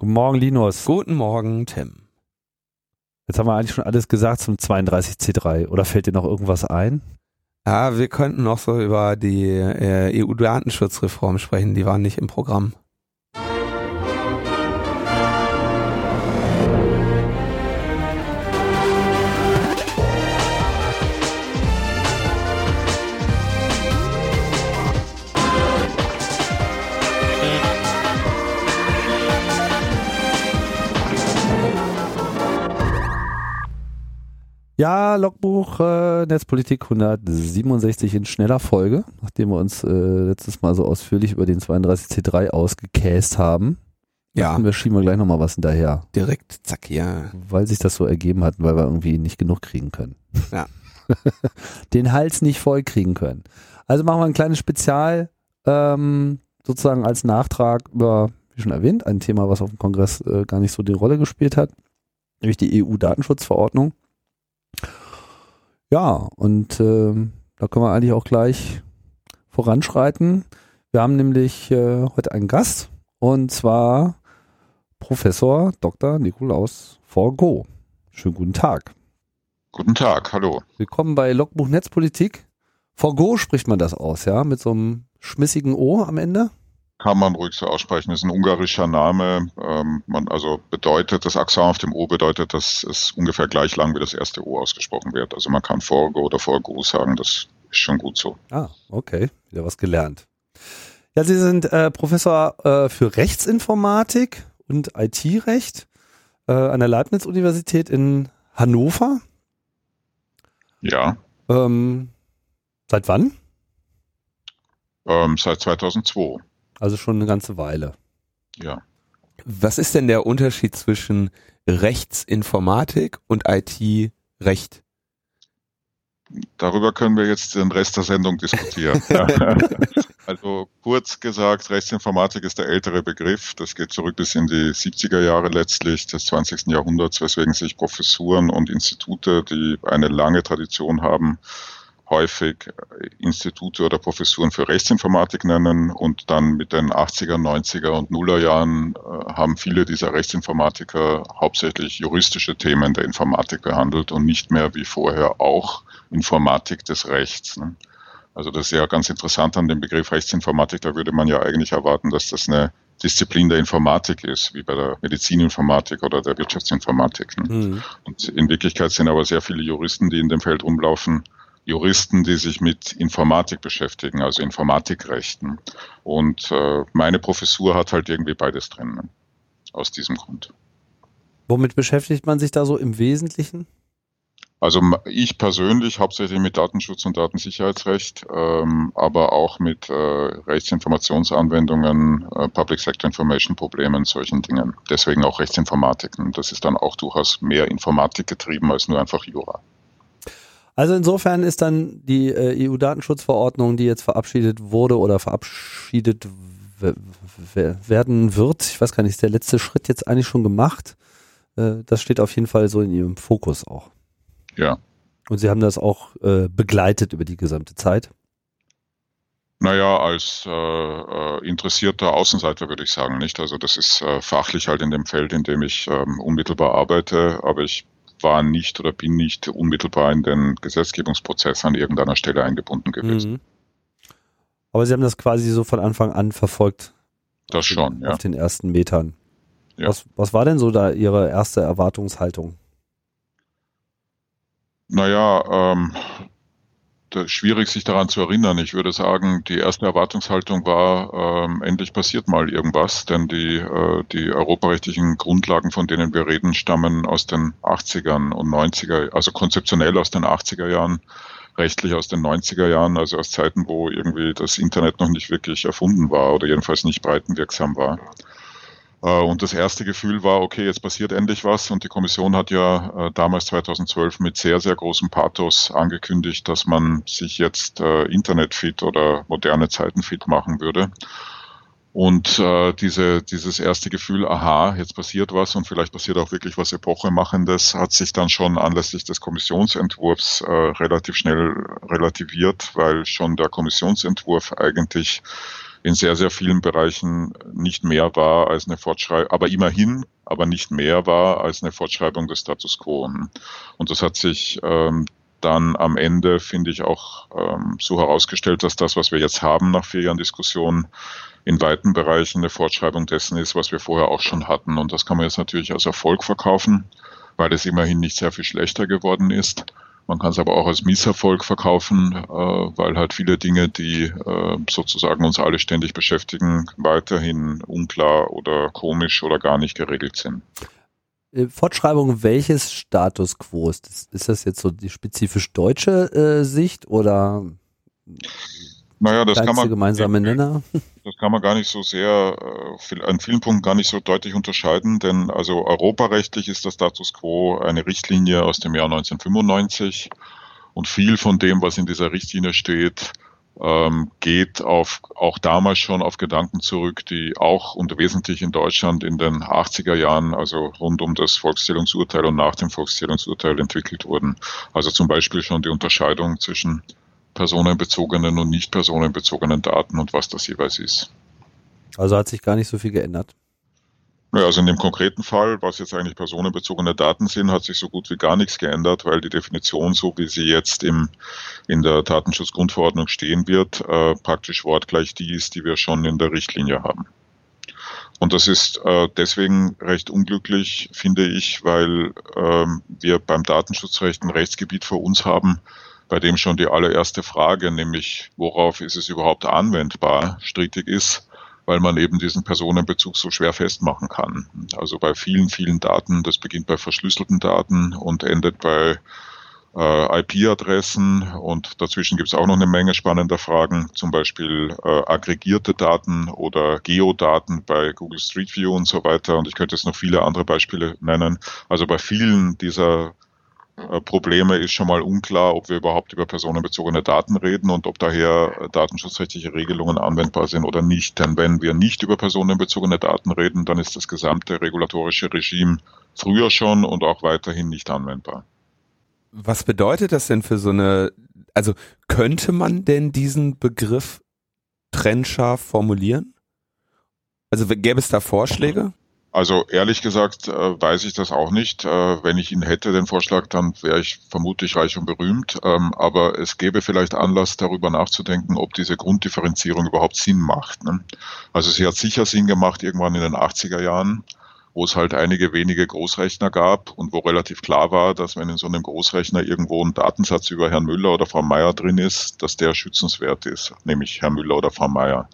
Guten Morgen, Linus. Guten Morgen, Tim. Jetzt haben wir eigentlich schon alles gesagt zum 32C3. Oder fällt dir noch irgendwas ein? Ja, wir könnten noch so über die äh, EU-Datenschutzreform sprechen. Die waren nicht im Programm. Ja, Logbuch äh, Netzpolitik 167 in schneller Folge, nachdem wir uns äh, letztes Mal so ausführlich über den 32C3 ausgekäst haben. Ja. Und wir schieben wir gleich nochmal was hinterher. Direkt, zack, ja. Weil sich das so ergeben hat, weil wir irgendwie nicht genug kriegen können. Ja. den Hals nicht voll kriegen können. Also machen wir ein kleines Spezial, ähm, sozusagen als Nachtrag über, wie schon erwähnt, ein Thema, was auf dem Kongress äh, gar nicht so die Rolle gespielt hat, nämlich die EU-Datenschutzverordnung. Ja, und ähm, da können wir eigentlich auch gleich voranschreiten. Wir haben nämlich äh, heute einen Gast und zwar Professor Dr. Nikolaus Forgo. Schönen guten Tag. Guten Tag, hallo. Willkommen bei Logbuch Netzpolitik. Forgo spricht man das aus, ja, mit so einem schmissigen O am Ende? Kann man ruhig so aussprechen. Das ist ein ungarischer Name. Ähm, man also bedeutet, das Akzent auf dem O bedeutet, dass es ungefähr gleich lang wie das erste O ausgesprochen wird. Also man kann Forgo oder Forgo sagen, das ist schon gut so. Ah, okay. Wieder was gelernt. Ja, Sie sind äh, Professor äh, für Rechtsinformatik und IT-Recht äh, an der Leibniz-Universität in Hannover. Ja. Ähm, seit wann? Ähm, seit 2002. Also schon eine ganze Weile. Ja. Was ist denn der Unterschied zwischen Rechtsinformatik und IT-Recht? Darüber können wir jetzt den Rest der Sendung diskutieren. also kurz gesagt, Rechtsinformatik ist der ältere Begriff. Das geht zurück bis in die 70er Jahre letztlich des 20. Jahrhunderts, weswegen sich Professuren und Institute, die eine lange Tradition haben, häufig Institute oder Professuren für Rechtsinformatik nennen und dann mit den 80er, 90er und Nuller Jahren äh, haben viele dieser Rechtsinformatiker hauptsächlich juristische Themen der Informatik behandelt und nicht mehr wie vorher auch Informatik des Rechts. Ne? Also das ist ja ganz interessant an dem Begriff Rechtsinformatik, da würde man ja eigentlich erwarten, dass das eine Disziplin der Informatik ist, wie bei der Medizininformatik oder der Wirtschaftsinformatik. Ne? Mhm. Und in Wirklichkeit sind aber sehr viele Juristen, die in dem Feld rumlaufen, Juristen, die sich mit Informatik beschäftigen, also Informatikrechten. Und äh, meine Professur hat halt irgendwie beides drin, ne? aus diesem Grund. Womit beschäftigt man sich da so im Wesentlichen? Also ich persönlich hauptsächlich mit Datenschutz und Datensicherheitsrecht, ähm, aber auch mit äh, Rechtsinformationsanwendungen, äh, Public Sector Information Problemen, solchen Dingen. Deswegen auch Rechtsinformatik. Das ist dann auch durchaus mehr Informatik getrieben als nur einfach Jura. Also insofern ist dann die äh, EU-Datenschutzverordnung, die jetzt verabschiedet wurde oder verabschiedet werden wird, ich weiß gar nicht, ist der letzte Schritt jetzt eigentlich schon gemacht? Äh, das steht auf jeden Fall so in Ihrem Fokus auch. Ja. Und Sie haben das auch äh, begleitet über die gesamte Zeit? Naja, als äh, äh, interessierter Außenseiter würde ich sagen, nicht. Also das ist äh, fachlich halt in dem Feld, in dem ich ähm, unmittelbar arbeite, aber ich war nicht oder bin nicht unmittelbar in den Gesetzgebungsprozess an irgendeiner Stelle eingebunden gewesen. Mhm. Aber Sie haben das quasi so von Anfang an verfolgt. Das schon, den, ja. Auf den ersten Metern. Ja. Was, was war denn so da Ihre erste Erwartungshaltung? Naja, ähm, schwierig, sich daran zu erinnern. Ich würde sagen, die erste Erwartungshaltung war, ähm, endlich passiert mal irgendwas, denn die, äh, die europarechtlichen Grundlagen, von denen wir reden, stammen aus den 80ern und 90er, also konzeptionell aus den 80er Jahren, rechtlich aus den 90er Jahren, also aus Zeiten, wo irgendwie das Internet noch nicht wirklich erfunden war oder jedenfalls nicht breitenwirksam war. Äh, und das erste Gefühl war, okay, jetzt passiert endlich was. Und die Kommission hat ja äh, damals 2012 mit sehr, sehr großem Pathos angekündigt, dass man sich jetzt äh, Internetfit oder moderne Zeiten fit machen würde. Und äh, diese, dieses erste Gefühl, aha, jetzt passiert was und vielleicht passiert auch wirklich was Epochemachendes, hat sich dann schon anlässlich des Kommissionsentwurfs äh, relativ schnell relativiert, weil schon der Kommissionsentwurf eigentlich in sehr, sehr vielen Bereichen nicht mehr war als eine Fortschreibung, aber immerhin, aber nicht mehr war als eine Fortschreibung des Status quo. Und das hat sich ähm, dann am Ende, finde ich, auch ähm, so herausgestellt, dass das, was wir jetzt haben nach vier Jahren Diskussion, in weiten Bereichen eine Fortschreibung dessen ist, was wir vorher auch schon hatten. Und das kann man jetzt natürlich als Erfolg verkaufen, weil es immerhin nicht sehr viel schlechter geworden ist. Man kann es aber auch als Misserfolg verkaufen, äh, weil halt viele Dinge, die äh, sozusagen uns alle ständig beschäftigen, weiterhin unklar oder komisch oder gar nicht geregelt sind. Äh, Fortschreibung welches Status quo ist? Ist das jetzt so die spezifisch deutsche äh, Sicht oder naja, das kann man gemeinsame Nenner? Das kann man gar nicht so sehr äh, an vielen Punkten gar nicht so deutlich unterscheiden, denn also europarechtlich ist das Status quo eine Richtlinie aus dem Jahr 1995 und viel von dem, was in dieser Richtlinie steht, ähm, geht auf, auch damals schon auf Gedanken zurück, die auch und wesentlich in Deutschland in den 80er Jahren, also rund um das Volkszählungsurteil und nach dem Volkszählungsurteil entwickelt wurden. Also zum Beispiel schon die Unterscheidung zwischen personenbezogenen und nicht personenbezogenen Daten und was das jeweils ist. Also hat sich gar nicht so viel geändert. Ja, also in dem konkreten Fall, was jetzt eigentlich personenbezogene Daten sind, hat sich so gut wie gar nichts geändert, weil die Definition, so wie sie jetzt im, in der Datenschutzgrundverordnung stehen wird, äh, praktisch wortgleich die ist, die wir schon in der Richtlinie haben. Und das ist äh, deswegen recht unglücklich, finde ich, weil ähm, wir beim Datenschutzrecht ein Rechtsgebiet vor uns haben, bei dem schon die allererste Frage, nämlich worauf ist es überhaupt anwendbar, strittig ist weil man eben diesen Personenbezug so schwer festmachen kann. Also bei vielen, vielen Daten, das beginnt bei verschlüsselten Daten und endet bei äh, IP-Adressen und dazwischen gibt es auch noch eine Menge spannender Fragen, zum Beispiel äh, aggregierte Daten oder Geodaten bei Google Street View und so weiter. Und ich könnte jetzt noch viele andere Beispiele nennen. Also bei vielen dieser Probleme ist schon mal unklar, ob wir überhaupt über personenbezogene Daten reden und ob daher äh, datenschutzrechtliche Regelungen anwendbar sind oder nicht. Denn wenn wir nicht über personenbezogene Daten reden, dann ist das gesamte regulatorische Regime früher schon und auch weiterhin nicht anwendbar. Was bedeutet das denn für so eine, also könnte man denn diesen Begriff trennscharf formulieren? Also gäbe es da Vorschläge? Also ehrlich gesagt äh, weiß ich das auch nicht. Äh, wenn ich ihn hätte, den Vorschlag, dann wäre ich vermutlich reich und berühmt. Ähm, aber es gäbe vielleicht Anlass, darüber nachzudenken, ob diese Grunddifferenzierung überhaupt Sinn macht. Ne? Also sie hat sicher Sinn gemacht irgendwann in den 80er Jahren, wo es halt einige wenige Großrechner gab und wo relativ klar war, dass wenn in so einem Großrechner irgendwo ein Datensatz über Herrn Müller oder Frau Meier drin ist, dass der schützenswert ist, nämlich Herr Müller oder Frau Meier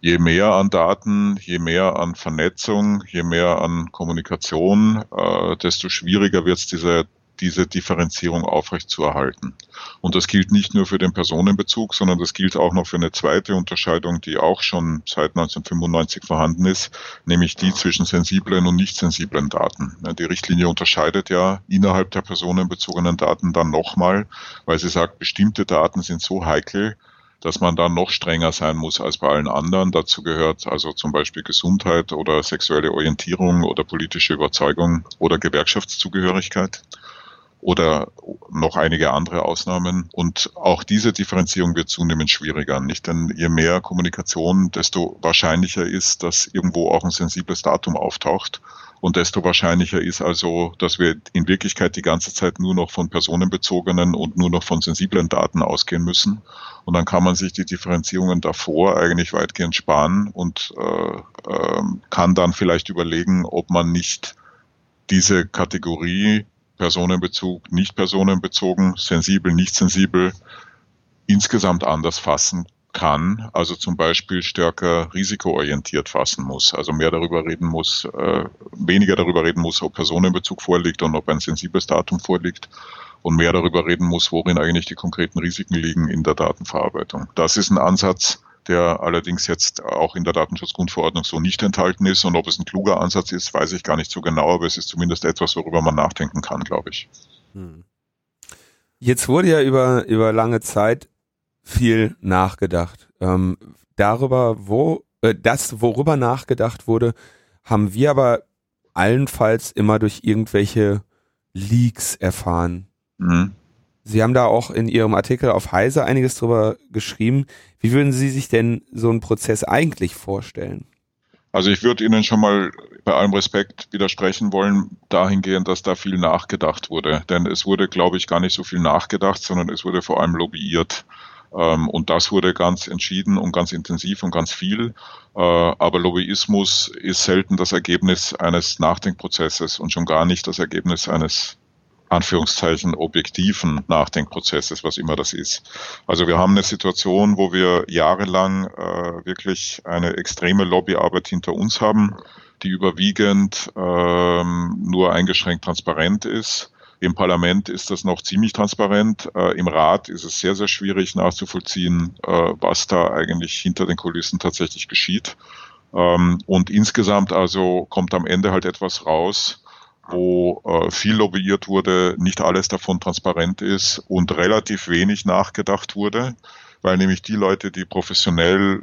je mehr an Daten, je mehr an Vernetzung, je mehr an Kommunikation, äh, desto schwieriger wird es, diese, diese Differenzierung aufrechtzuerhalten. Und das gilt nicht nur für den Personenbezug, sondern das gilt auch noch für eine zweite Unterscheidung, die auch schon seit 1995 vorhanden ist, nämlich die zwischen sensiblen und nicht sensiblen Daten. Die Richtlinie unterscheidet ja innerhalb der personenbezogenen Daten dann nochmal, weil sie sagt, bestimmte Daten sind so heikel, dass man da noch strenger sein muss als bei allen anderen. Dazu gehört also zum Beispiel Gesundheit oder sexuelle Orientierung oder politische Überzeugung oder Gewerkschaftszugehörigkeit oder noch einige andere Ausnahmen. Und auch diese Differenzierung wird zunehmend schwieriger, nicht? Denn je mehr Kommunikation, desto wahrscheinlicher ist, dass irgendwo auch ein sensibles Datum auftaucht. Und desto wahrscheinlicher ist also, dass wir in Wirklichkeit die ganze Zeit nur noch von personenbezogenen und nur noch von sensiblen Daten ausgehen müssen. Und dann kann man sich die Differenzierungen davor eigentlich weitgehend sparen und äh, äh, kann dann vielleicht überlegen, ob man nicht diese Kategorie Personenbezug, nicht personenbezogen, sensibel, nicht sensibel insgesamt anders fassen kann, also zum Beispiel stärker risikoorientiert fassen muss, also mehr darüber reden muss, äh, weniger darüber reden muss, ob Personenbezug vorliegt und ob ein sensibles Datum vorliegt und mehr darüber reden muss, worin eigentlich die konkreten Risiken liegen in der Datenverarbeitung. Das ist ein Ansatz, der allerdings jetzt auch in der Datenschutzgrundverordnung so nicht enthalten ist. Und ob es ein kluger Ansatz ist, weiß ich gar nicht so genau, aber es ist zumindest etwas, worüber man nachdenken kann, glaube ich. Hm. Jetzt wurde ja über, über lange Zeit viel nachgedacht. Ähm, darüber, wo äh, das, worüber nachgedacht wurde, haben wir aber allenfalls immer durch irgendwelche Leaks erfahren. Mhm. Sie haben da auch in Ihrem Artikel auf Heise einiges drüber geschrieben. Wie würden Sie sich denn so einen Prozess eigentlich vorstellen? Also ich würde Ihnen schon mal bei allem Respekt widersprechen wollen, dahingehend, dass da viel nachgedacht wurde. Denn es wurde, glaube ich, gar nicht so viel nachgedacht, sondern es wurde vor allem lobbyiert. Ähm, und das wurde ganz entschieden und ganz intensiv und ganz viel. Äh, aber Lobbyismus ist selten das Ergebnis eines Nachdenkprozesses und schon gar nicht das Ergebnis eines Anführungszeichen objektiven Nachdenkprozesses, was immer das ist. Also wir haben eine Situation, wo wir jahrelang äh, wirklich eine extreme Lobbyarbeit hinter uns haben, die überwiegend ähm, nur eingeschränkt transparent ist. Im Parlament ist das noch ziemlich transparent. Äh, Im Rat ist es sehr, sehr schwierig nachzuvollziehen, äh, was da eigentlich hinter den Kulissen tatsächlich geschieht. Ähm, und insgesamt also kommt am Ende halt etwas raus, wo äh, viel lobbyiert wurde, nicht alles davon transparent ist und relativ wenig nachgedacht wurde, weil nämlich die Leute, die professionell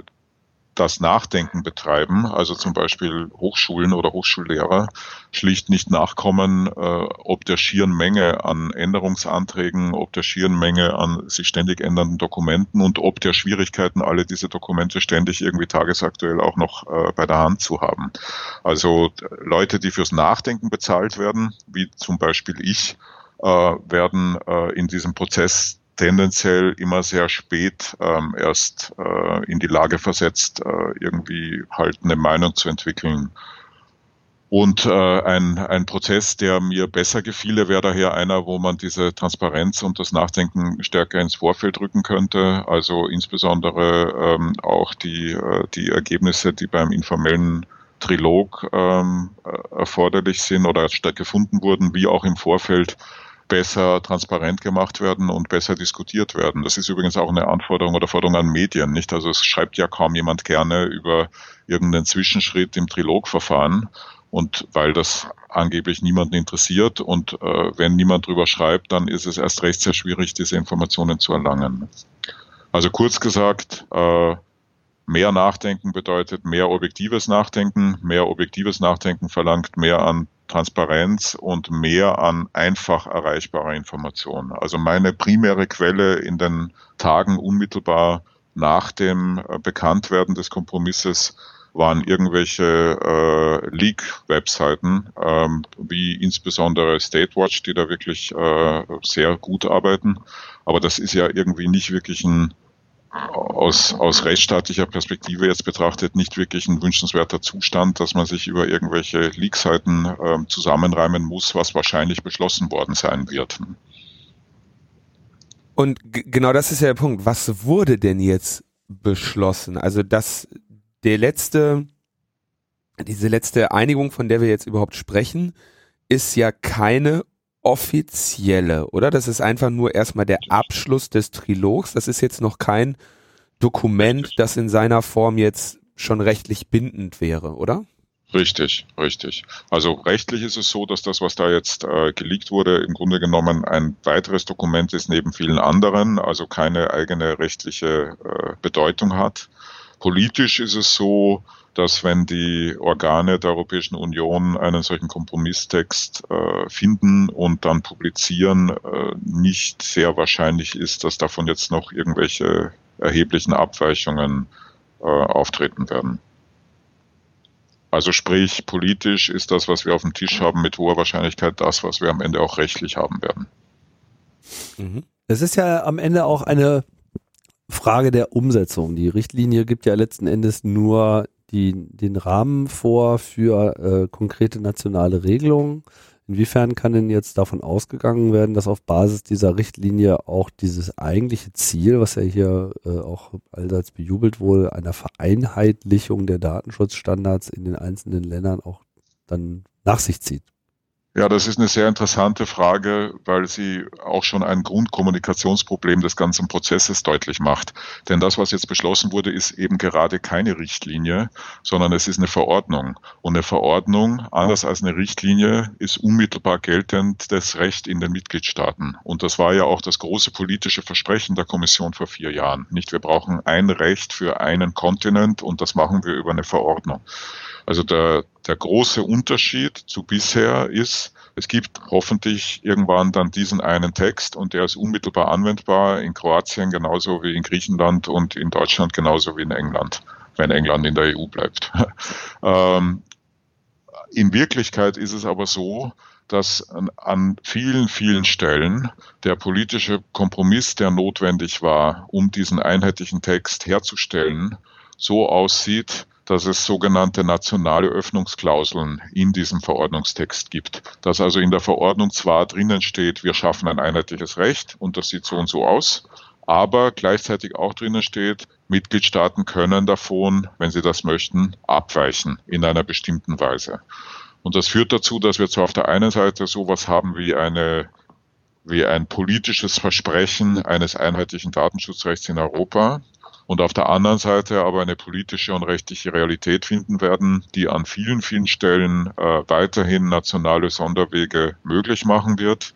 das Nachdenken betreiben, also zum Beispiel Hochschulen oder Hochschullehrer, schlicht nicht nachkommen, äh, ob der schieren Menge an Änderungsanträgen, ob der schieren Menge an sich ständig ändernden Dokumenten und ob der Schwierigkeiten, alle diese Dokumente ständig irgendwie tagesaktuell auch noch äh, bei der Hand zu haben. Also Leute, die fürs Nachdenken bezahlt werden, wie zum Beispiel ich, äh, werden äh, in diesem Prozess tendenziell immer sehr spät ähm, erst äh, in die Lage versetzt, äh, irgendwie halt eine Meinung zu entwickeln. Und äh, ein, ein Prozess, der mir besser gefiele, wäre daher einer, wo man diese Transparenz und das Nachdenken stärker ins Vorfeld rücken könnte. Also insbesondere ähm, auch die, äh, die Ergebnisse, die beim informellen Trilog ähm, äh, erforderlich sind oder gefunden wurden, wie auch im Vorfeld besser transparent gemacht werden und besser diskutiert werden. Das ist übrigens auch eine Anforderung oder Forderung an Medien, nicht? Also es schreibt ja kaum jemand gerne über irgendeinen Zwischenschritt im Trilogverfahren und weil das angeblich niemanden interessiert und äh, wenn niemand drüber schreibt, dann ist es erst recht sehr schwierig, diese Informationen zu erlangen. Also kurz gesagt, äh, mehr Nachdenken bedeutet mehr objektives Nachdenken. Mehr objektives Nachdenken verlangt mehr an Transparenz und mehr an einfach erreichbarer Information. Also meine primäre Quelle in den Tagen unmittelbar nach dem äh, Bekanntwerden des Kompromisses waren irgendwelche äh, Leak-Webseiten, ähm, wie insbesondere Statewatch, die da wirklich äh, sehr gut arbeiten. Aber das ist ja irgendwie nicht wirklich ein aus, aus rechtsstaatlicher Perspektive jetzt betrachtet nicht wirklich ein wünschenswerter Zustand, dass man sich über irgendwelche Leak-Seiten äh, zusammenreimen muss, was wahrscheinlich beschlossen worden sein wird. Und genau das ist ja der Punkt. Was wurde denn jetzt beschlossen? Also, dass der letzte, diese letzte Einigung, von der wir jetzt überhaupt sprechen, ist ja keine offizielle, oder? Das ist einfach nur erstmal der Abschluss des Trilogs. Das ist jetzt noch kein Dokument, das in seiner Form jetzt schon rechtlich bindend wäre, oder? Richtig, richtig. Also rechtlich ist es so, dass das, was da jetzt äh, geleakt wurde, im Grunde genommen ein weiteres Dokument ist neben vielen anderen, also keine eigene rechtliche äh, Bedeutung hat. Politisch ist es so, dass wenn die Organe der Europäischen Union einen solchen Kompromisstext äh, finden und dann publizieren, äh, nicht sehr wahrscheinlich ist, dass davon jetzt noch irgendwelche erheblichen Abweichungen äh, auftreten werden. Also sprich, politisch ist das, was wir auf dem Tisch haben, mit hoher Wahrscheinlichkeit das, was wir am Ende auch rechtlich haben werden. Mhm. Es ist ja am Ende auch eine Frage der Umsetzung. Die Richtlinie gibt ja letzten Endes nur die, den Rahmen vor für äh, konkrete nationale Regelungen. Inwiefern kann denn jetzt davon ausgegangen werden, dass auf Basis dieser Richtlinie auch dieses eigentliche Ziel, was ja hier äh, auch allseits bejubelt wurde, einer Vereinheitlichung der Datenschutzstandards in den einzelnen Ländern auch dann nach sich zieht? Ja, das ist eine sehr interessante Frage, weil sie auch schon ein Grundkommunikationsproblem des ganzen Prozesses deutlich macht. Denn das, was jetzt beschlossen wurde, ist eben gerade keine Richtlinie, sondern es ist eine Verordnung. Und eine Verordnung, anders als eine Richtlinie, ist unmittelbar geltend das Recht in den Mitgliedstaaten. Und das war ja auch das große politische Versprechen der Kommission vor vier Jahren. Nicht, wir brauchen ein Recht für einen Kontinent und das machen wir über eine Verordnung. Also der, der große Unterschied zu bisher ist, es gibt hoffentlich irgendwann dann diesen einen Text und der ist unmittelbar anwendbar in Kroatien genauso wie in Griechenland und in Deutschland genauso wie in England, wenn England in der EU bleibt. ähm, in Wirklichkeit ist es aber so, dass an, an vielen, vielen Stellen der politische Kompromiss, der notwendig war, um diesen einheitlichen Text herzustellen, so aussieht, dass es sogenannte nationale Öffnungsklauseln in diesem Verordnungstext gibt. Dass also in der Verordnung zwar drinnen steht, wir schaffen ein einheitliches Recht und das sieht so und so aus, aber gleichzeitig auch drinnen steht, Mitgliedstaaten können davon, wenn sie das möchten, abweichen in einer bestimmten Weise. Und das führt dazu, dass wir zwar auf der einen Seite sowas haben wie eine wie ein politisches Versprechen eines einheitlichen Datenschutzrechts in Europa, und auf der anderen Seite aber eine politische und rechtliche Realität finden werden, die an vielen, vielen Stellen äh, weiterhin nationale Sonderwege möglich machen wird.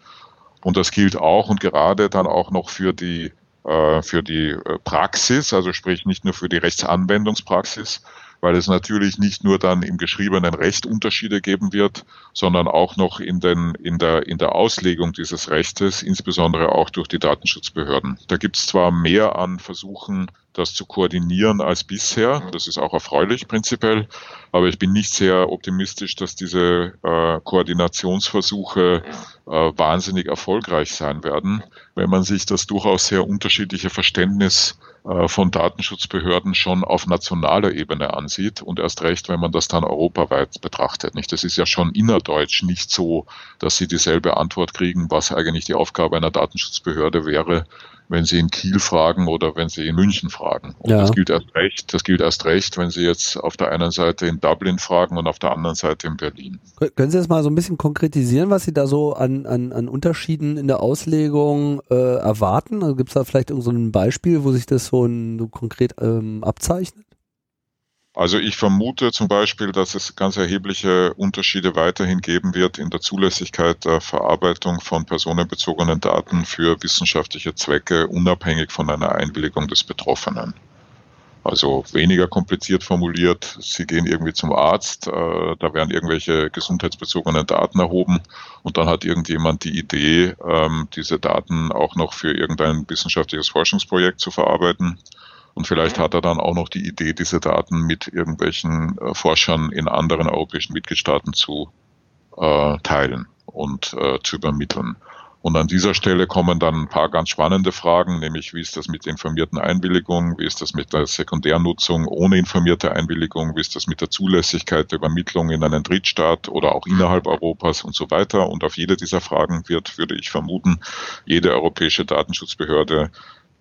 Und das gilt auch und gerade dann auch noch für die äh, für die äh, Praxis, also sprich nicht nur für die Rechtsanwendungspraxis, weil es natürlich nicht nur dann im geschriebenen Recht Unterschiede geben wird, sondern auch noch in, den, in, der, in der Auslegung dieses Rechtes, insbesondere auch durch die Datenschutzbehörden. Da gibt es zwar mehr an Versuchen, das zu koordinieren als bisher. Das ist auch erfreulich prinzipiell. Aber ich bin nicht sehr optimistisch, dass diese äh, Koordinationsversuche äh, wahnsinnig erfolgreich sein werden, wenn man sich das durchaus sehr unterschiedliche Verständnis äh, von Datenschutzbehörden schon auf nationaler Ebene ansieht und erst recht, wenn man das dann europaweit betrachtet. Nicht? Das ist ja schon innerdeutsch nicht so, dass sie dieselbe Antwort kriegen, was eigentlich die Aufgabe einer Datenschutzbehörde wäre, wenn Sie in Kiel fragen oder wenn Sie in München fragen. Und ja. das gilt erst recht, das gilt erst recht, wenn Sie jetzt auf der einen Seite in Dublin fragen und auf der anderen Seite in Berlin. Können Sie das mal so ein bisschen konkretisieren, was Sie da so an, an, an Unterschieden in der Auslegung äh, erwarten? Also Gibt es da vielleicht irgend so ein Beispiel, wo sich das so, ein, so konkret ähm, abzeichnet? Also ich vermute zum Beispiel, dass es ganz erhebliche Unterschiede weiterhin geben wird in der Zulässigkeit der Verarbeitung von personenbezogenen Daten für wissenschaftliche Zwecke, unabhängig von einer Einwilligung des Betroffenen. Also weniger kompliziert formuliert, Sie gehen irgendwie zum Arzt, äh, da werden irgendwelche gesundheitsbezogenen Daten erhoben und dann hat irgendjemand die Idee, ähm, diese Daten auch noch für irgendein wissenschaftliches Forschungsprojekt zu verarbeiten. Und vielleicht hat er dann auch noch die Idee, diese Daten mit irgendwelchen äh, Forschern in anderen europäischen Mitgliedstaaten zu äh, teilen und äh, zu übermitteln. Und an dieser Stelle kommen dann ein paar ganz spannende Fragen, nämlich wie ist das mit informierten Einwilligungen, wie ist das mit der Sekundärnutzung ohne informierte Einwilligung, wie ist das mit der Zulässigkeit der Übermittlung in einen Drittstaat oder auch innerhalb Europas und so weiter. Und auf jede dieser Fragen wird, würde ich vermuten, jede europäische Datenschutzbehörde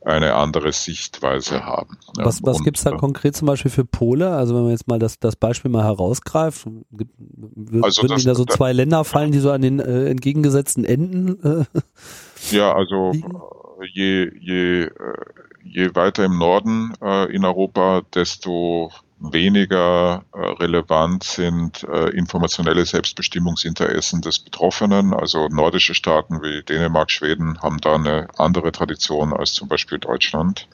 eine andere Sichtweise haben. Was, was gibt es da äh, konkret zum Beispiel für Pole? Also wenn man jetzt mal das, das Beispiel mal herausgreift, würden also das, da so zwei Länder fallen, die so an den äh, entgegengesetzten Enden? Äh, ja, also je, je, äh, je weiter im Norden äh, in Europa, desto weniger äh, relevant sind äh, informationelle Selbstbestimmungsinteressen des Betroffenen. Also nordische Staaten wie Dänemark, Schweden haben da eine andere Tradition als zum Beispiel Deutschland.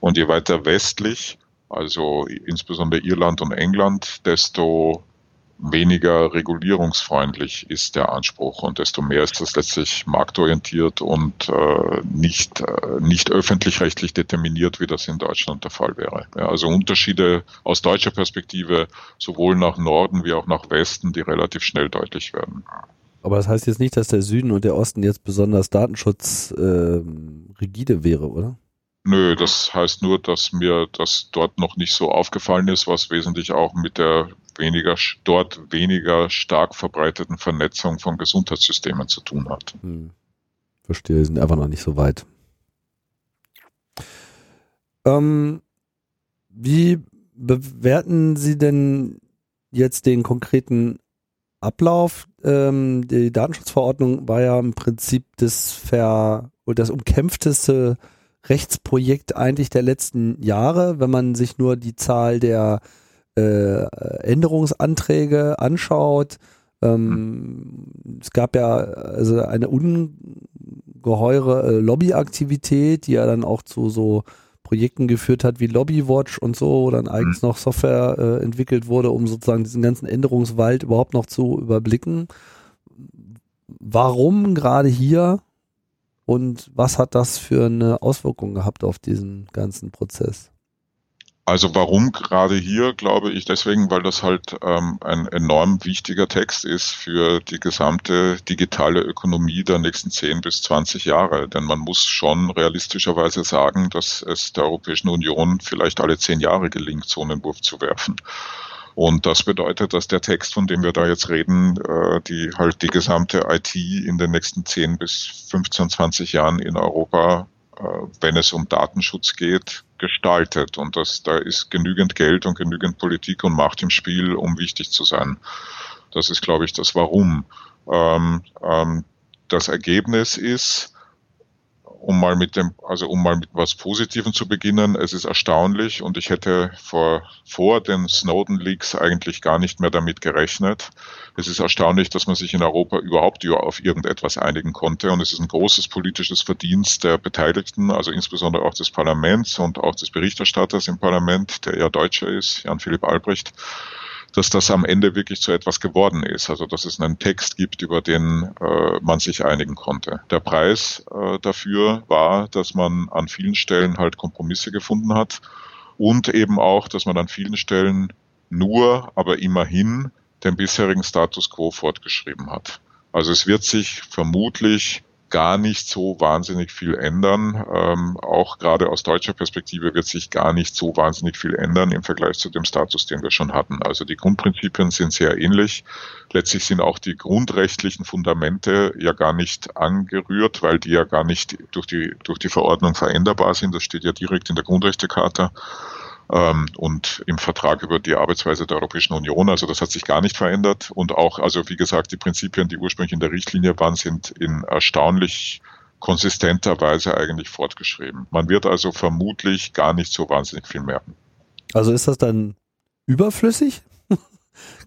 Und je weiter westlich, also insbesondere Irland und England, desto weniger regulierungsfreundlich ist der Anspruch und desto mehr ist das letztlich marktorientiert und äh, nicht, äh, nicht öffentlich-rechtlich determiniert, wie das in Deutschland der Fall wäre. Ja, also Unterschiede aus deutscher Perspektive sowohl nach Norden wie auch nach Westen, die relativ schnell deutlich werden. Aber das heißt jetzt nicht, dass der Süden und der Osten jetzt besonders datenschutzrigide äh, wäre, oder? Nö, das heißt nur, dass mir das dort noch nicht so aufgefallen ist, was wesentlich auch mit der weniger, dort weniger stark verbreiteten Vernetzung von Gesundheitssystemen zu tun hat. Hm. Verstehe, sind einfach noch nicht so weit. Ähm, wie bewerten Sie denn jetzt den konkreten Ablauf? Ähm, die Datenschutzverordnung war ja im Prinzip das ver das umkämpfteste Rechtsprojekt eigentlich der letzten Jahre, wenn man sich nur die Zahl der äh, Änderungsanträge anschaut. Ähm, es gab ja also eine ungeheure äh, Lobbyaktivität, die ja dann auch zu so Projekten geführt hat wie Lobbywatch und so, wo dann eigens mhm. noch Software äh, entwickelt wurde, um sozusagen diesen ganzen Änderungswald überhaupt noch zu überblicken. warum gerade hier und was hat das für eine Auswirkung gehabt auf diesen ganzen Prozess? Also warum gerade hier, glaube ich, deswegen, weil das halt ähm, ein enorm wichtiger Text ist für die gesamte digitale Ökonomie der nächsten 10 bis 20 Jahre. Denn man muss schon realistischerweise sagen, dass es der Europäischen Union vielleicht alle zehn Jahre gelingt, so einen Wurf zu werfen. Und das bedeutet, dass der Text, von dem wir da jetzt reden, äh, die halt die gesamte IT in den nächsten 10 bis 15, 20 Jahren in Europa, äh, wenn es um Datenschutz geht, gestaltet. Und das, da ist genügend Geld und genügend Politik und Macht im Spiel, um wichtig zu sein. Das ist, glaube ich, das Warum. Ähm, ähm, das Ergebnis ist, um mal mit dem, also um mal mit was Positivem zu beginnen, es ist erstaunlich und ich hätte vor, vor den Snowden Leaks eigentlich gar nicht mehr damit gerechnet. Es ist erstaunlich, dass man sich in Europa überhaupt auf irgendetwas einigen konnte und es ist ein großes politisches Verdienst der Beteiligten, also insbesondere auch des Parlaments und auch des Berichterstatters im Parlament, der ja Deutscher ist, Jan-Philipp Albrecht dass das am Ende wirklich zu etwas geworden ist. Also dass es einen Text gibt, über den äh, man sich einigen konnte. Der Preis äh, dafür war, dass man an vielen Stellen halt Kompromisse gefunden hat und eben auch, dass man an vielen Stellen nur, aber immerhin den bisherigen Status quo fortgeschrieben hat. Also es wird sich vermutlich gar nicht so wahnsinnig viel ändern. Ähm, auch gerade aus deutscher Perspektive wird sich gar nicht so wahnsinnig viel ändern im Vergleich zu dem Status, den wir schon hatten. Also die Grundprinzipien sind sehr ähnlich. Letztlich sind auch die grundrechtlichen Fundamente ja gar nicht angerührt, weil die ja gar nicht durch die, durch die Verordnung veränderbar sind. Das steht ja direkt in der Grundrechtecharta und im Vertrag über die Arbeitsweise der Europäischen Union. Also das hat sich gar nicht verändert. Und auch, also wie gesagt, die Prinzipien, die ursprünglich in der Richtlinie waren, sind in erstaunlich konsistenter Weise eigentlich fortgeschrieben. Man wird also vermutlich gar nicht so wahnsinnig viel merken. Also ist das dann überflüssig?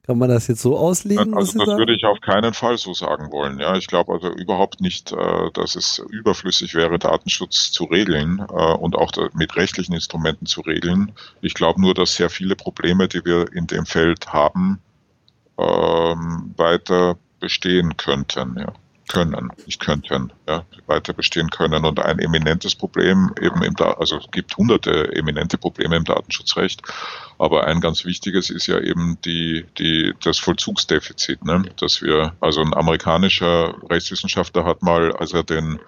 Kann man das jetzt so auslegen? Also das würde ich auf keinen Fall so sagen wollen. Ja, ich glaube also überhaupt nicht, äh, dass es überflüssig wäre, Datenschutz zu regeln äh, und auch mit rechtlichen Instrumenten zu regeln. Ich glaube nur, dass sehr viele Probleme, die wir in dem Feld haben, ähm, weiter bestehen könnten. Ja können, nicht könnten, ja, weiter bestehen können. Und ein eminentes Problem eben im, da also es gibt hunderte eminente Probleme im Datenschutzrecht, aber ein ganz wichtiges ist ja eben die, die, das Vollzugsdefizit, ne? dass wir, also ein amerikanischer Rechtswissenschaftler hat mal, als er den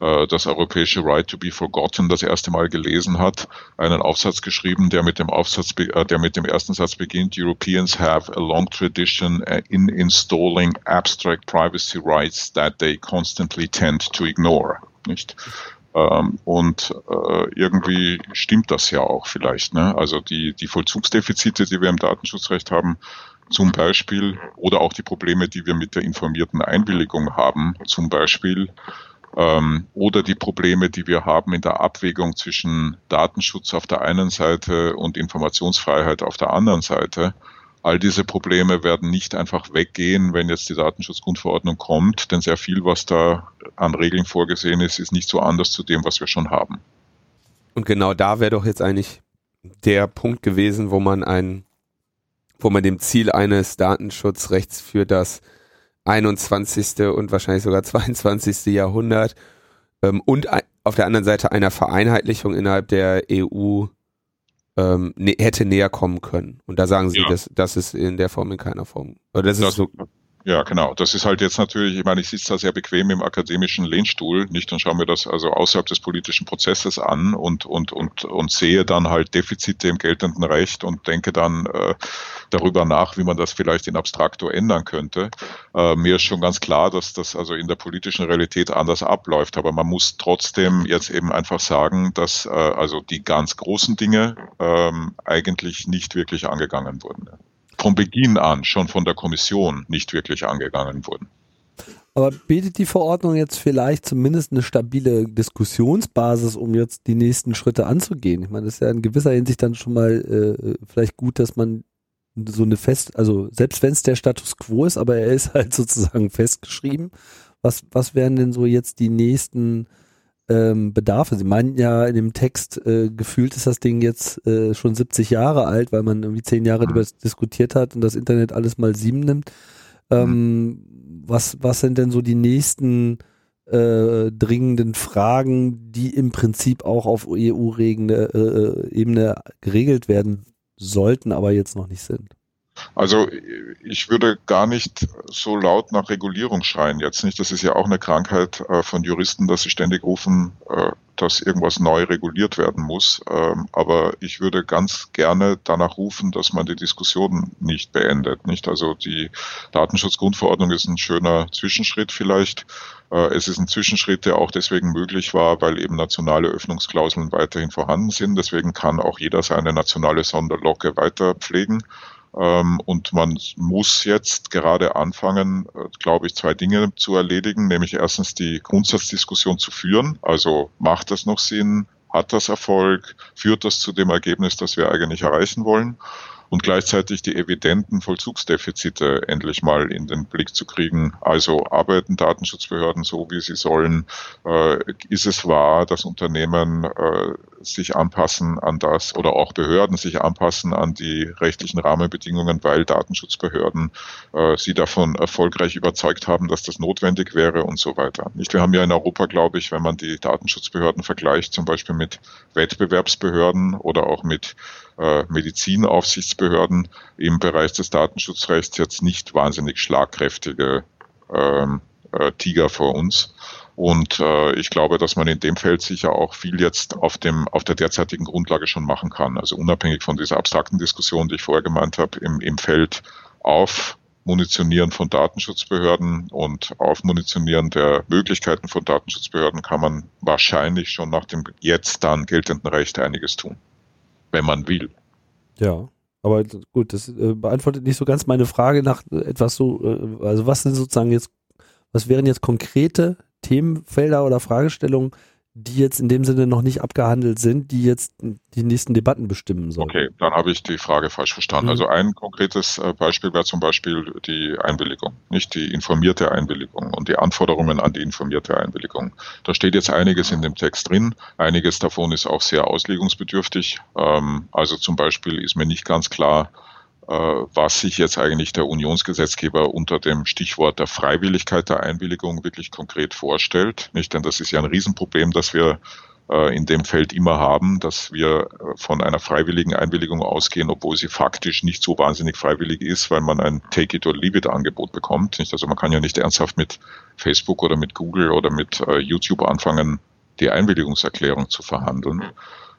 das europäische Right to be Forgotten das erste Mal gelesen hat, einen Aufsatz geschrieben, der mit dem Aufsatz, äh, der mit dem ersten Satz beginnt, Europeans have a long tradition uh, in installing abstract privacy rights that they constantly tend to ignore. Nicht? Ähm, und äh, irgendwie stimmt das ja auch vielleicht. Ne? Also die, die Vollzugsdefizite, die wir im Datenschutzrecht haben, zum Beispiel, oder auch die Probleme, die wir mit der informierten Einwilligung haben, zum Beispiel, oder die Probleme, die wir haben in der Abwägung zwischen Datenschutz auf der einen Seite und Informationsfreiheit auf der anderen Seite. All diese Probleme werden nicht einfach weggehen, wenn jetzt die Datenschutzgrundverordnung kommt, denn sehr viel, was da an Regeln vorgesehen ist, ist nicht so anders zu dem, was wir schon haben. Und genau da wäre doch jetzt eigentlich der Punkt gewesen, wo man ein, wo man dem Ziel eines Datenschutzrechts für das 21. und wahrscheinlich sogar 22. Jahrhundert ähm, und auf der anderen Seite einer Vereinheitlichung innerhalb der EU ähm, ne, hätte näher kommen können. Und da sagen Sie, ja. dass das ist in der Form in keiner Form. Oder das, das ist so. Ja, genau. Das ist halt jetzt natürlich, ich meine, ich sitze da sehr bequem im akademischen Lehnstuhl, nicht? Und schaue mir das also außerhalb des politischen Prozesses an und, und, und, und sehe dann halt Defizite im geltenden Recht und denke dann äh, darüber nach, wie man das vielleicht in Abstrakto ändern könnte. Äh, mir ist schon ganz klar, dass das also in der politischen Realität anders abläuft. Aber man muss trotzdem jetzt eben einfach sagen, dass äh, also die ganz großen Dinge ähm, eigentlich nicht wirklich angegangen wurden von Beginn an schon von der Kommission nicht wirklich angegangen wurden. Aber bietet die Verordnung jetzt vielleicht zumindest eine stabile Diskussionsbasis, um jetzt die nächsten Schritte anzugehen? Ich meine, das ist ja in gewisser Hinsicht dann schon mal äh, vielleicht gut, dass man so eine fest, also selbst wenn es der Status quo ist, aber er ist halt sozusagen festgeschrieben. Was, was wären denn so jetzt die nächsten ähm, Bedarfe. Sie meinen ja in dem Text, äh, gefühlt ist das Ding jetzt äh, schon 70 Jahre alt, weil man irgendwie zehn Jahre mhm. darüber diskutiert hat und das Internet alles mal sieben nimmt. Ähm, mhm. was, was sind denn so die nächsten äh, dringenden Fragen, die im Prinzip auch auf EU-Ebene äh, geregelt werden sollten, aber jetzt noch nicht sind? Also ich würde gar nicht so laut nach Regulierung schreien jetzt nicht. Das ist ja auch eine Krankheit äh, von Juristen, dass sie ständig rufen, äh, dass irgendwas neu reguliert werden muss. Ähm, aber ich würde ganz gerne danach rufen, dass man die Diskussion nicht beendet. Nicht? Also die Datenschutzgrundverordnung ist ein schöner Zwischenschritt vielleicht. Äh, es ist ein Zwischenschritt, der auch deswegen möglich war, weil eben nationale Öffnungsklauseln weiterhin vorhanden sind. Deswegen kann auch jeder seine nationale Sonderlocke weiter pflegen. Ähm, und man muss jetzt gerade anfangen, äh, glaube ich, zwei Dinge zu erledigen, nämlich erstens die Grundsatzdiskussion zu führen. Also macht das noch Sinn? Hat das Erfolg? Führt das zu dem Ergebnis, das wir eigentlich erreichen wollen? Und gleichzeitig die evidenten Vollzugsdefizite endlich mal in den Blick zu kriegen. Also arbeiten Datenschutzbehörden so, wie sie sollen? Äh, ist es wahr, dass Unternehmen äh, sich anpassen an das oder auch Behörden sich anpassen an die rechtlichen Rahmenbedingungen, weil Datenschutzbehörden äh, sie davon erfolgreich überzeugt haben, dass das notwendig wäre und so weiter. Nicht? Wir haben ja in Europa, glaube ich, wenn man die Datenschutzbehörden vergleicht, zum Beispiel mit Wettbewerbsbehörden oder auch mit Medizinaufsichtsbehörden im Bereich des Datenschutzrechts jetzt nicht wahnsinnig schlagkräftige ähm, äh, Tiger vor uns. Und äh, ich glaube, dass man in dem Feld sicher auch viel jetzt auf dem auf der derzeitigen Grundlage schon machen kann. Also unabhängig von dieser abstrakten Diskussion, die ich vorher gemeint habe, im, im Feld auf Munitionieren von Datenschutzbehörden und Aufmunitionieren der Möglichkeiten von Datenschutzbehörden kann man wahrscheinlich schon nach dem jetzt dann geltenden Recht einiges tun wenn man will. Ja, aber gut, das äh, beantwortet nicht so ganz meine Frage nach äh, etwas so, äh, also was sind sozusagen jetzt, was wären jetzt konkrete Themenfelder oder Fragestellungen, die jetzt in dem Sinne noch nicht abgehandelt sind, die jetzt die nächsten Debatten bestimmen sollen. Okay, dann habe ich die Frage falsch verstanden. Mhm. Also ein konkretes äh, Beispiel wäre zum Beispiel die Einwilligung, nicht die informierte Einwilligung und die Anforderungen an die informierte Einwilligung. Da steht jetzt einiges in dem Text drin. Einiges davon ist auch sehr auslegungsbedürftig. Ähm, also zum Beispiel ist mir nicht ganz klar, was sich jetzt eigentlich der Unionsgesetzgeber unter dem Stichwort der Freiwilligkeit der Einwilligung wirklich konkret vorstellt. Nicht, denn das ist ja ein Riesenproblem, dass wir äh, in dem Feld immer haben, dass wir äh, von einer freiwilligen Einwilligung ausgehen, obwohl sie faktisch nicht so wahnsinnig freiwillig ist, weil man ein Take it or leave it Angebot bekommt. Nicht? Also man kann ja nicht ernsthaft mit Facebook oder mit Google oder mit YouTube anfangen, die Einwilligungserklärung zu verhandeln.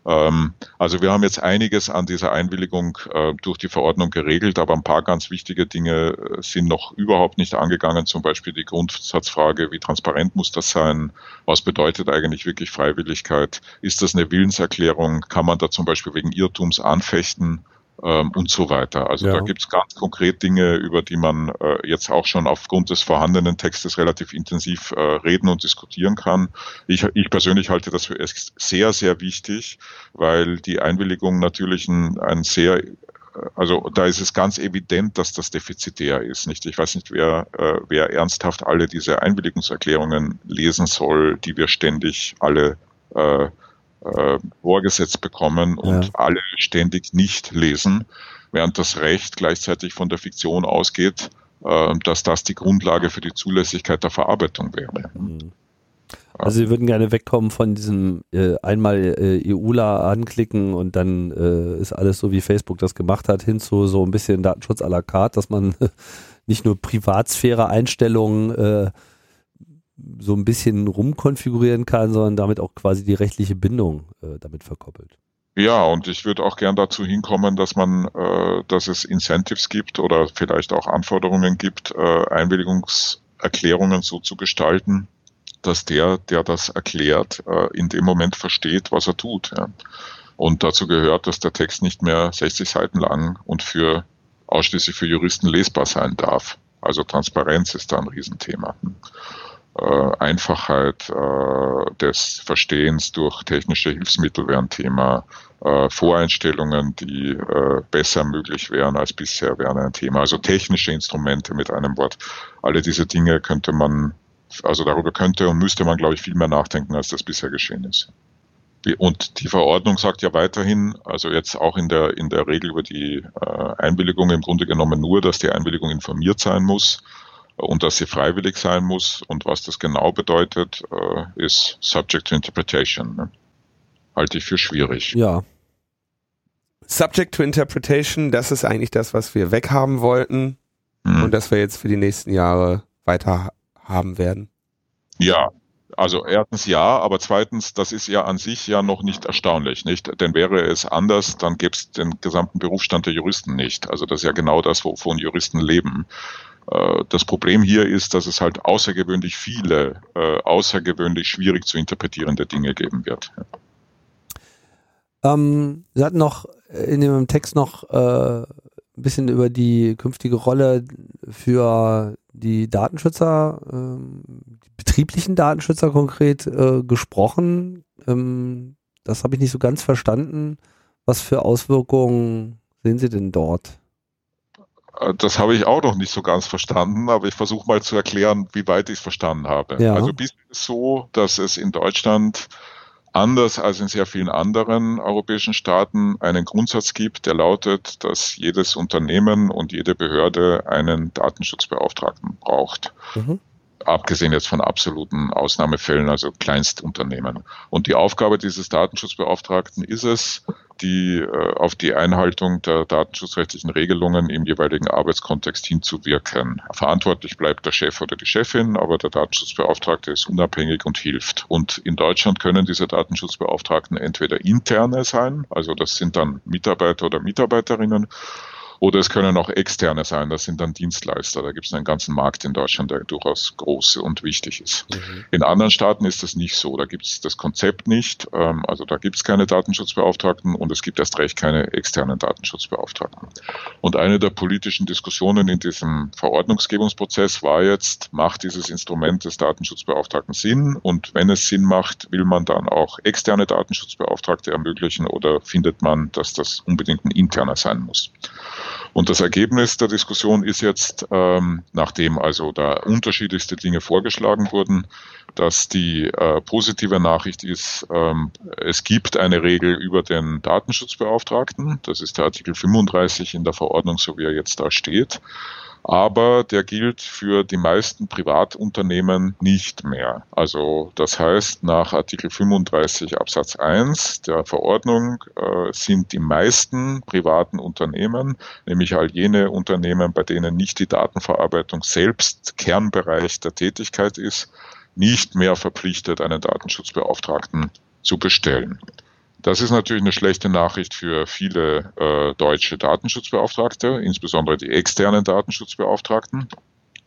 Ähm, also wir haben jetzt einiges an dieser Einwilligung äh, durch die Verordnung geregelt, aber ein paar ganz wichtige Dinge äh, sind noch überhaupt nicht angegangen. Zum Beispiel die Grundsatzfrage, wie transparent muss das sein? Was bedeutet eigentlich wirklich Freiwilligkeit? Ist das eine Willenserklärung? Kann man da zum Beispiel wegen Irrtums anfechten? Ähm, und so weiter. Also ja. da gibt es ganz konkret Dinge, über die man äh, jetzt auch schon aufgrund des vorhandenen Textes relativ intensiv äh, reden und diskutieren kann. Ich, ich persönlich halte das für sehr, sehr wichtig, weil die Einwilligung natürlich ein, ein sehr also da ist es ganz evident, dass das defizitär ist. Nicht? Ich weiß nicht, wer, äh, wer ernsthaft alle diese Einwilligungserklärungen lesen soll, die wir ständig alle äh, äh, vorgesetzt bekommen und ja. alle ständig nicht lesen, während das Recht gleichzeitig von der Fiktion ausgeht, äh, dass das die Grundlage für die Zulässigkeit der Verarbeitung wäre. Mhm. Also Sie würden gerne wegkommen von diesem äh, einmal äh, EULA anklicken und dann äh, ist alles so, wie Facebook das gemacht hat, hin zu so ein bisschen Datenschutz à la carte, dass man nicht nur Privatsphäre-Einstellungen äh, so ein bisschen rumkonfigurieren kann, sondern damit auch quasi die rechtliche Bindung äh, damit verkoppelt. Ja, und ich würde auch gern dazu hinkommen, dass man, äh, dass es Incentives gibt oder vielleicht auch Anforderungen gibt, äh, Einwilligungserklärungen so zu gestalten, dass der, der das erklärt, äh, in dem Moment versteht, was er tut. Ja. Und dazu gehört, dass der Text nicht mehr 60 Seiten lang und für ausschließlich für Juristen lesbar sein darf. Also Transparenz ist da ein Riesenthema Einfachheit äh, des Verstehens durch technische Hilfsmittel wäre ein Thema. Äh, Voreinstellungen, die äh, besser möglich wären als bisher, wären ein Thema. Also technische Instrumente mit einem Wort. Alle diese Dinge könnte man, also darüber könnte und müsste man, glaube ich, viel mehr nachdenken, als das bisher geschehen ist. Und die Verordnung sagt ja weiterhin, also jetzt auch in der, in der Regel über die äh, Einwilligung im Grunde genommen nur, dass die Einwilligung informiert sein muss. Und dass sie freiwillig sein muss. Und was das genau bedeutet, äh, ist subject to interpretation. Ne? Halte ich für schwierig. Ja. Subject to interpretation, das ist eigentlich das, was wir weghaben wollten mhm. und das wir jetzt für die nächsten Jahre weiter haben werden. Ja, also erstens ja, aber zweitens, das ist ja an sich ja noch nicht erstaunlich, nicht? Denn wäre es anders, dann gäbe es den gesamten Berufsstand der Juristen nicht. Also das ist ja genau das, wovon Juristen leben. Äh, das Problem hier ist, dass es halt außergewöhnlich viele, äh, außergewöhnlich schwierig zu interpretierende Dinge geben wird. Ähm, Sie hatten noch in dem Text noch äh, ein bisschen über die künftige Rolle für die Datenschützer, ähm, die betrieblichen Datenschützer konkret äh, gesprochen. Ähm, das habe ich nicht so ganz verstanden. Was für Auswirkungen sehen Sie denn dort? Äh, das habe ich auch noch nicht so ganz verstanden, aber ich versuche mal zu erklären, wie weit ich es verstanden habe. Ja. Also bis so, dass es in Deutschland anders als in sehr vielen anderen europäischen Staaten einen Grundsatz gibt, der lautet, dass jedes Unternehmen und jede Behörde einen Datenschutzbeauftragten braucht. Mhm abgesehen jetzt von absoluten Ausnahmefällen, also Kleinstunternehmen. Und die Aufgabe dieses Datenschutzbeauftragten ist es, die äh, auf die Einhaltung der datenschutzrechtlichen Regelungen im jeweiligen Arbeitskontext hinzuwirken. Verantwortlich bleibt der Chef oder die Chefin, aber der Datenschutzbeauftragte ist unabhängig und hilft. Und in Deutschland können diese Datenschutzbeauftragten entweder interne sein, also das sind dann Mitarbeiter oder Mitarbeiterinnen, oder es können auch externe sein, das sind dann Dienstleister. Da gibt es einen ganzen Markt in Deutschland, der durchaus groß und wichtig ist. Mhm. In anderen Staaten ist das nicht so. Da gibt es das Konzept nicht. Ähm, also da gibt es keine Datenschutzbeauftragten und es gibt erst recht keine externen Datenschutzbeauftragten. Und eine der politischen Diskussionen in diesem Verordnungsgebungsprozess war jetzt, macht dieses Instrument des Datenschutzbeauftragten Sinn? Und wenn es Sinn macht, will man dann auch externe Datenschutzbeauftragte ermöglichen oder findet man, dass das unbedingt ein interner sein muss? Und das Ergebnis der Diskussion ist jetzt, ähm, nachdem also da unterschiedlichste Dinge vorgeschlagen wurden, dass die äh, positive Nachricht ist, ähm, es gibt eine Regel über den Datenschutzbeauftragten. Das ist der Artikel 35 in der Verordnung, so wie er jetzt da steht aber der gilt für die meisten Privatunternehmen nicht mehr. Also das heißt, nach Artikel 35 Absatz 1 der Verordnung äh, sind die meisten privaten Unternehmen, nämlich all jene Unternehmen, bei denen nicht die Datenverarbeitung selbst Kernbereich der Tätigkeit ist, nicht mehr verpflichtet, einen Datenschutzbeauftragten zu bestellen. Das ist natürlich eine schlechte Nachricht für viele äh, deutsche Datenschutzbeauftragte, insbesondere die externen Datenschutzbeauftragten,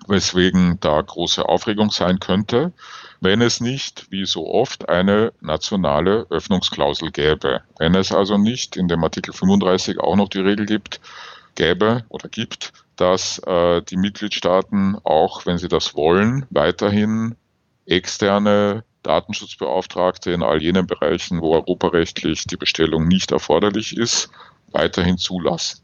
weswegen da große Aufregung sein könnte, wenn es nicht, wie so oft, eine nationale Öffnungsklausel gäbe. Wenn es also nicht in dem Artikel 35 auch noch die Regel gibt, gäbe oder gibt, dass äh, die Mitgliedstaaten auch, wenn sie das wollen, weiterhin externe Datenschutzbeauftragte in all jenen Bereichen, wo europarechtlich die Bestellung nicht erforderlich ist, weiterhin zulassen.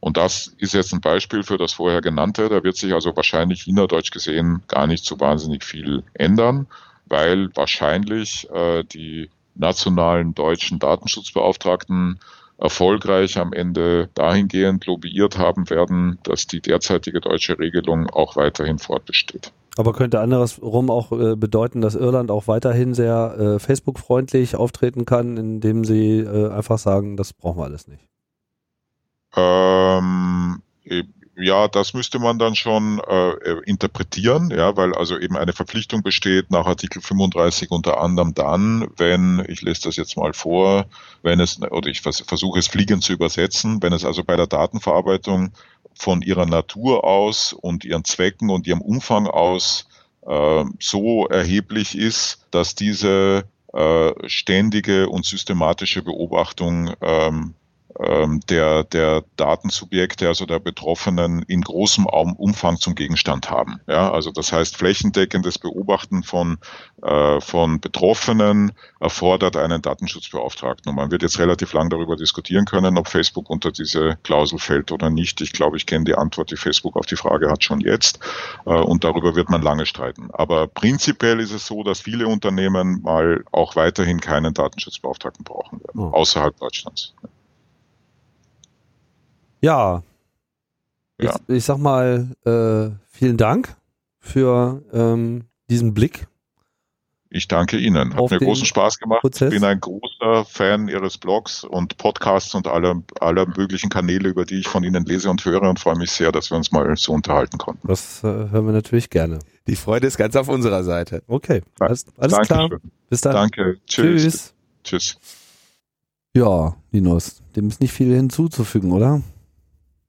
Und das ist jetzt ein Beispiel für das vorher genannte. Da wird sich also wahrscheinlich innerdeutsch gesehen gar nicht so wahnsinnig viel ändern, weil wahrscheinlich äh, die nationalen deutschen Datenschutzbeauftragten erfolgreich am Ende dahingehend lobbyiert haben werden, dass die derzeitige deutsche Regelung auch weiterhin fortbesteht. Aber könnte andersrum auch äh, bedeuten, dass Irland auch weiterhin sehr äh, Facebook-freundlich auftreten kann, indem sie äh, einfach sagen, das brauchen wir alles nicht? Ähm, ja, das müsste man dann schon äh, interpretieren, ja, weil also eben eine Verpflichtung besteht nach Artikel 35 unter anderem dann, wenn, ich lese das jetzt mal vor, wenn es, oder ich vers versuche es fliegend zu übersetzen, wenn es also bei der Datenverarbeitung von ihrer Natur aus und ihren Zwecken und ihrem Umfang aus äh, so erheblich ist, dass diese äh, ständige und systematische Beobachtung ähm, der, der Datensubjekte, also der Betroffenen, in großem Umfang zum Gegenstand haben. Ja, also das heißt, flächendeckendes Beobachten von, äh, von Betroffenen erfordert einen Datenschutzbeauftragten. Und man wird jetzt relativ lang darüber diskutieren können, ob Facebook unter diese Klausel fällt oder nicht. Ich glaube, ich kenne die Antwort, die Facebook auf die Frage hat schon jetzt. Äh, und darüber wird man lange streiten. Aber prinzipiell ist es so, dass viele Unternehmen mal auch weiterhin keinen Datenschutzbeauftragten brauchen werden, oh. außerhalb Deutschlands. Ja. Ja. Ich, ich, sag mal, äh, vielen Dank für ähm, diesen Blick. Ich danke Ihnen. Hat mir großen Spaß gemacht. Prozess. Ich bin ein großer Fan Ihres Blogs und Podcasts und aller, aller möglichen Kanäle, über die ich von Ihnen lese und höre und freue mich sehr, dass wir uns mal so unterhalten konnten. Das äh, hören wir natürlich gerne. Die Freude ist ganz auf unserer Seite. Okay, alles, alles klar. Bis dann. Danke. Tschüss. Tschüss. Tschüss. Ja, Linus, dem ist nicht viel hinzuzufügen, oder?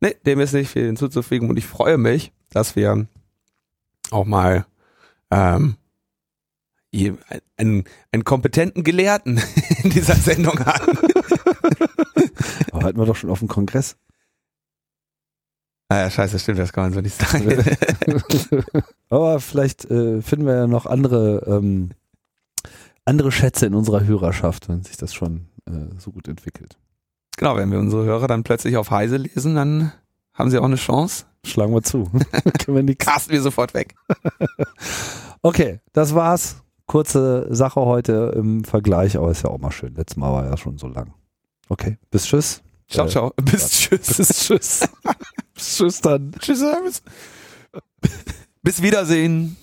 Nee, dem ist nicht viel hinzuzufügen und ich freue mich, dass wir auch mal ähm, einen, einen kompetenten Gelehrten in dieser Sendung hatten. Aber hatten wir doch schon auf dem Kongress. Ah ja, scheiße, stimmt, das kann man so nicht sagen. Aber vielleicht äh, finden wir ja noch andere, ähm, andere Schätze in unserer Hörerschaft, wenn sich das schon äh, so gut entwickelt. Genau, wenn wir unsere Hörer dann plötzlich auf Heise lesen, dann haben sie auch eine Chance. Schlagen wir zu. Können wir. Casten wir sofort weg. Okay, das war's. Kurze Sache heute im Vergleich, aber ist ja auch mal schön. Letztes Mal war ja schon so lang. Okay, bis tschüss. Ciao, Äh, ciao. Bis tschüss. Bis tschüss. bis tschüss dann. Tschüss. Bis Wiedersehen.